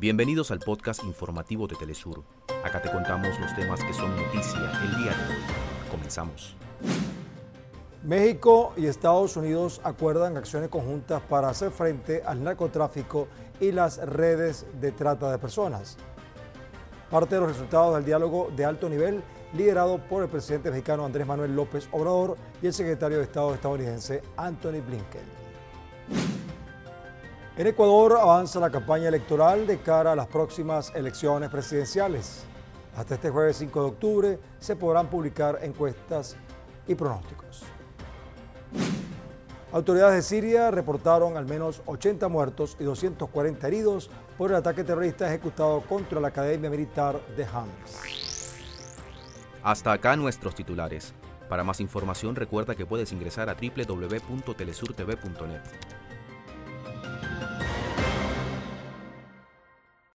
Bienvenidos al podcast informativo de Telesur. Acá te contamos los temas que son noticia el día de hoy. Comenzamos. México y Estados Unidos acuerdan acciones conjuntas para hacer frente al narcotráfico y las redes de trata de personas. Parte de los resultados del diálogo de alto nivel liderado por el presidente mexicano Andrés Manuel López Obrador y el secretario de Estado estadounidense Anthony Blinken. En Ecuador avanza la campaña electoral de cara a las próximas elecciones presidenciales. Hasta este jueves 5 de octubre se podrán publicar encuestas y pronósticos. Autoridades de Siria reportaron al menos 80 muertos y 240 heridos por el ataque terrorista ejecutado contra la Academia Militar de Hams. Hasta acá nuestros titulares. Para más información recuerda que puedes ingresar a www.telesurtv.net.